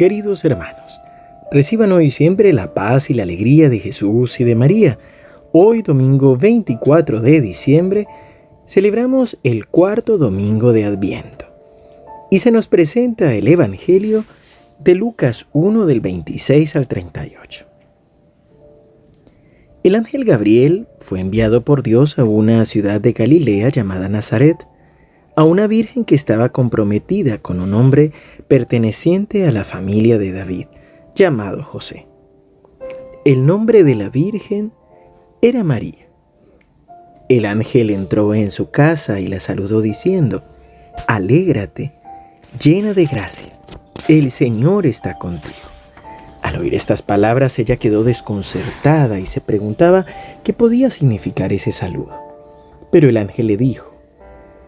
Queridos hermanos, reciban hoy siempre la paz y la alegría de Jesús y de María. Hoy, domingo 24 de diciembre, celebramos el cuarto domingo de Adviento. Y se nos presenta el Evangelio de Lucas 1 del 26 al 38. El ángel Gabriel fue enviado por Dios a una ciudad de Galilea llamada Nazaret a una virgen que estaba comprometida con un hombre perteneciente a la familia de David, llamado José. El nombre de la virgen era María. El ángel entró en su casa y la saludó diciendo, Alégrate, llena de gracia, el Señor está contigo. Al oír estas palabras ella quedó desconcertada y se preguntaba qué podía significar ese saludo. Pero el ángel le dijo,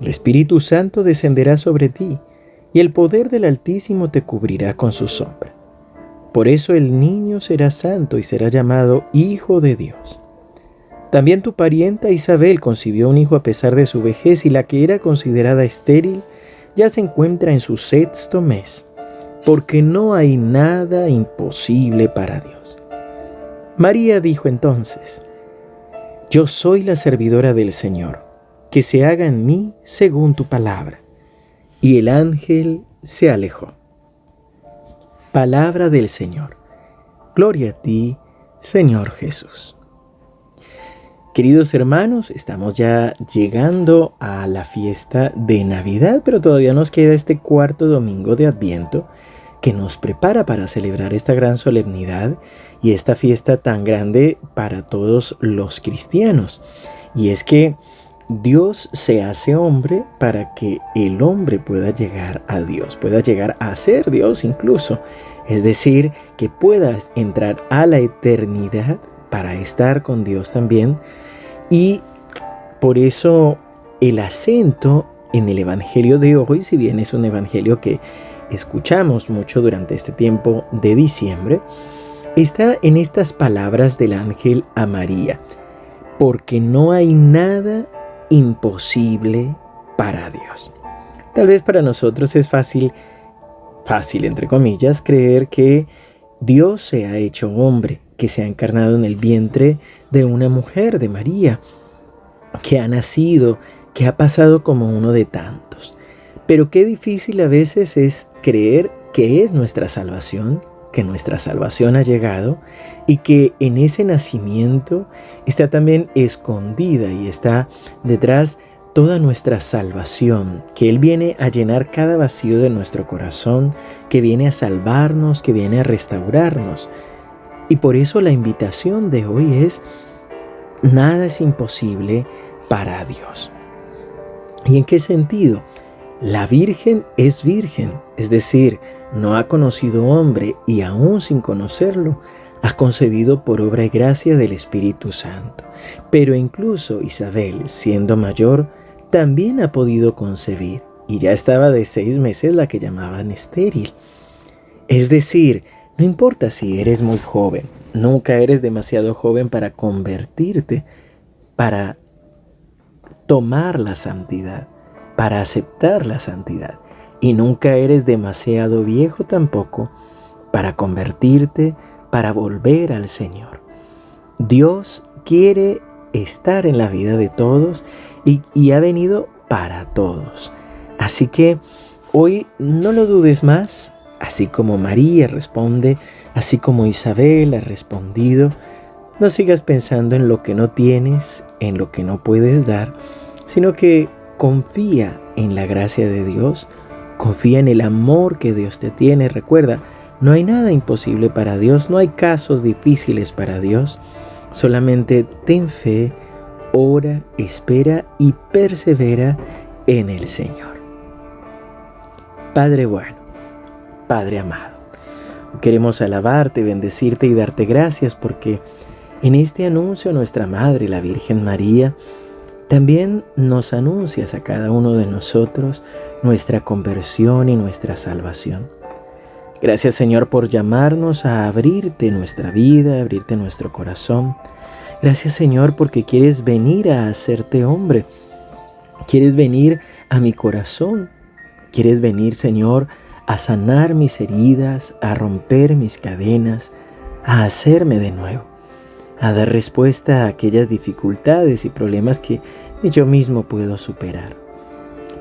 el Espíritu Santo descenderá sobre ti, y el poder del Altísimo te cubrirá con su sombra. Por eso el niño será santo y será llamado Hijo de Dios. También tu parienta Isabel concibió un hijo a pesar de su vejez y la que era considerada estéril ya se encuentra en su sexto mes, porque no hay nada imposible para Dios. María dijo entonces, Yo soy la servidora del Señor que se haga en mí según tu palabra. Y el ángel se alejó. Palabra del Señor. Gloria a ti, Señor Jesús. Queridos hermanos, estamos ya llegando a la fiesta de Navidad, pero todavía nos queda este cuarto domingo de Adviento que nos prepara para celebrar esta gran solemnidad y esta fiesta tan grande para todos los cristianos. Y es que Dios se hace hombre para que el hombre pueda llegar a Dios, pueda llegar a ser Dios incluso. Es decir, que pueda entrar a la eternidad para estar con Dios también. Y por eso el acento en el Evangelio de hoy, si bien es un Evangelio que escuchamos mucho durante este tiempo de diciembre, está en estas palabras del ángel a María. Porque no hay nada imposible para Dios. Tal vez para nosotros es fácil, fácil entre comillas, creer que Dios se ha hecho hombre, que se ha encarnado en el vientre de una mujer, de María, que ha nacido, que ha pasado como uno de tantos. Pero qué difícil a veces es creer que es nuestra salvación, que nuestra salvación ha llegado y que en ese nacimiento está también escondida y está detrás toda nuestra salvación, que Él viene a llenar cada vacío de nuestro corazón, que viene a salvarnos, que viene a restaurarnos. Y por eso la invitación de hoy es, nada es imposible para Dios. ¿Y en qué sentido? La Virgen es virgen, es decir, no ha conocido hombre y aún sin conocerlo, ha concebido por obra y gracia del Espíritu Santo. Pero incluso Isabel, siendo mayor, también ha podido concebir y ya estaba de seis meses la que llamaban estéril. Es decir, no importa si eres muy joven, nunca eres demasiado joven para convertirte, para tomar la santidad, para aceptar la santidad. Y nunca eres demasiado viejo tampoco para convertirte, para volver al Señor. Dios quiere estar en la vida de todos y, ha venido para todos. Así que hoy no lo dudes más, así como María responde, así como Isabel ha respondido, no sigas pensando en lo que no tienes, en lo que no puedes dar, sino que confía en la gracia de Dios, confía en el amor que Dios te tiene. Recuerda, no hay nada imposible para Dios, no hay casos difíciles para Dios. Solamente ten fe, ora, espera y persevera en el Señor. Padre bueno, Padre amado, Queremos alabarte, bendecirte y darte gracias porque en este anuncio nuestra Madre, la Virgen María, también nos anuncias a cada uno de nosotros nuestra conversión y nuestra salvación. Gracias Señor por llamarnos a abrirte nuestra vida, abrirte nuestro corazón. Gracias Señor porque quieres venir a hacerte hombre. Quieres venir a mi corazón. Quieres venir Señor a sanar mis heridas, a romper mis cadenas, a hacerme de nuevo a dar respuesta a aquellas dificultades y problemas que yo mismo puedo superar.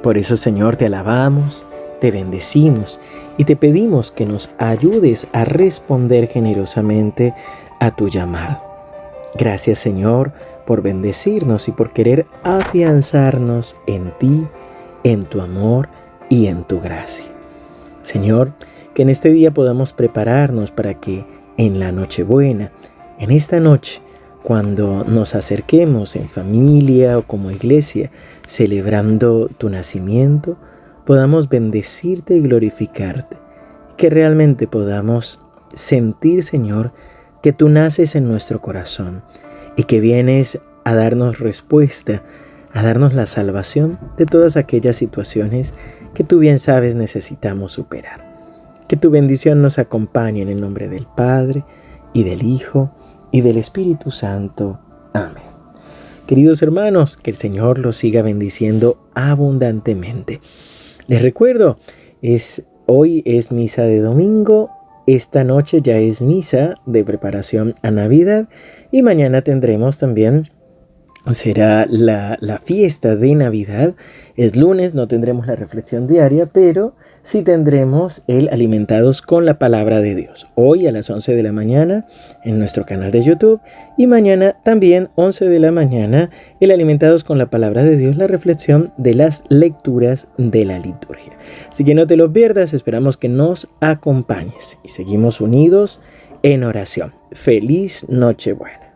Por eso, Señor, te alabamos, te bendecimos y te pedimos que nos ayudes a responder generosamente a tu llamado. Gracias, Señor, por bendecirnos y por querer afianzarnos en ti, en tu amor y en tu gracia. Señor, que en este día podamos prepararnos para que en la Nochebuena en esta noche, cuando nos acerquemos en familia o como iglesia, celebrando tu nacimiento, podamos bendecirte y glorificarte. Que realmente podamos sentir, Señor, que tú naces en nuestro corazón y que vienes a darnos respuesta, a darnos la salvación de todas aquellas situaciones que tú bien sabes necesitamos superar. Que tu bendición nos acompañe en el nombre del Padre y del Hijo y del Espíritu Santo. Amén. Queridos hermanos, que el Señor los siga bendiciendo abundantemente. Les recuerdo, es, hoy es misa de domingo, esta noche ya es misa de preparación a Navidad y mañana tendremos también será la, la, fiesta de Navidad. Es lunes, no tendremos la reflexión diaria, pero sí tendremos el Alimentados con la Palabra de Dios. Hoy a las 11 de la mañana en nuestro canal de YouTube y mañana también 11 de la mañana el Alimentados con la Palabra de Dios, la reflexión de las lecturas de la liturgia. Así que no te lo pierdas, esperamos que nos acompañes y seguimos unidos en oración. Feliz Nochebuena.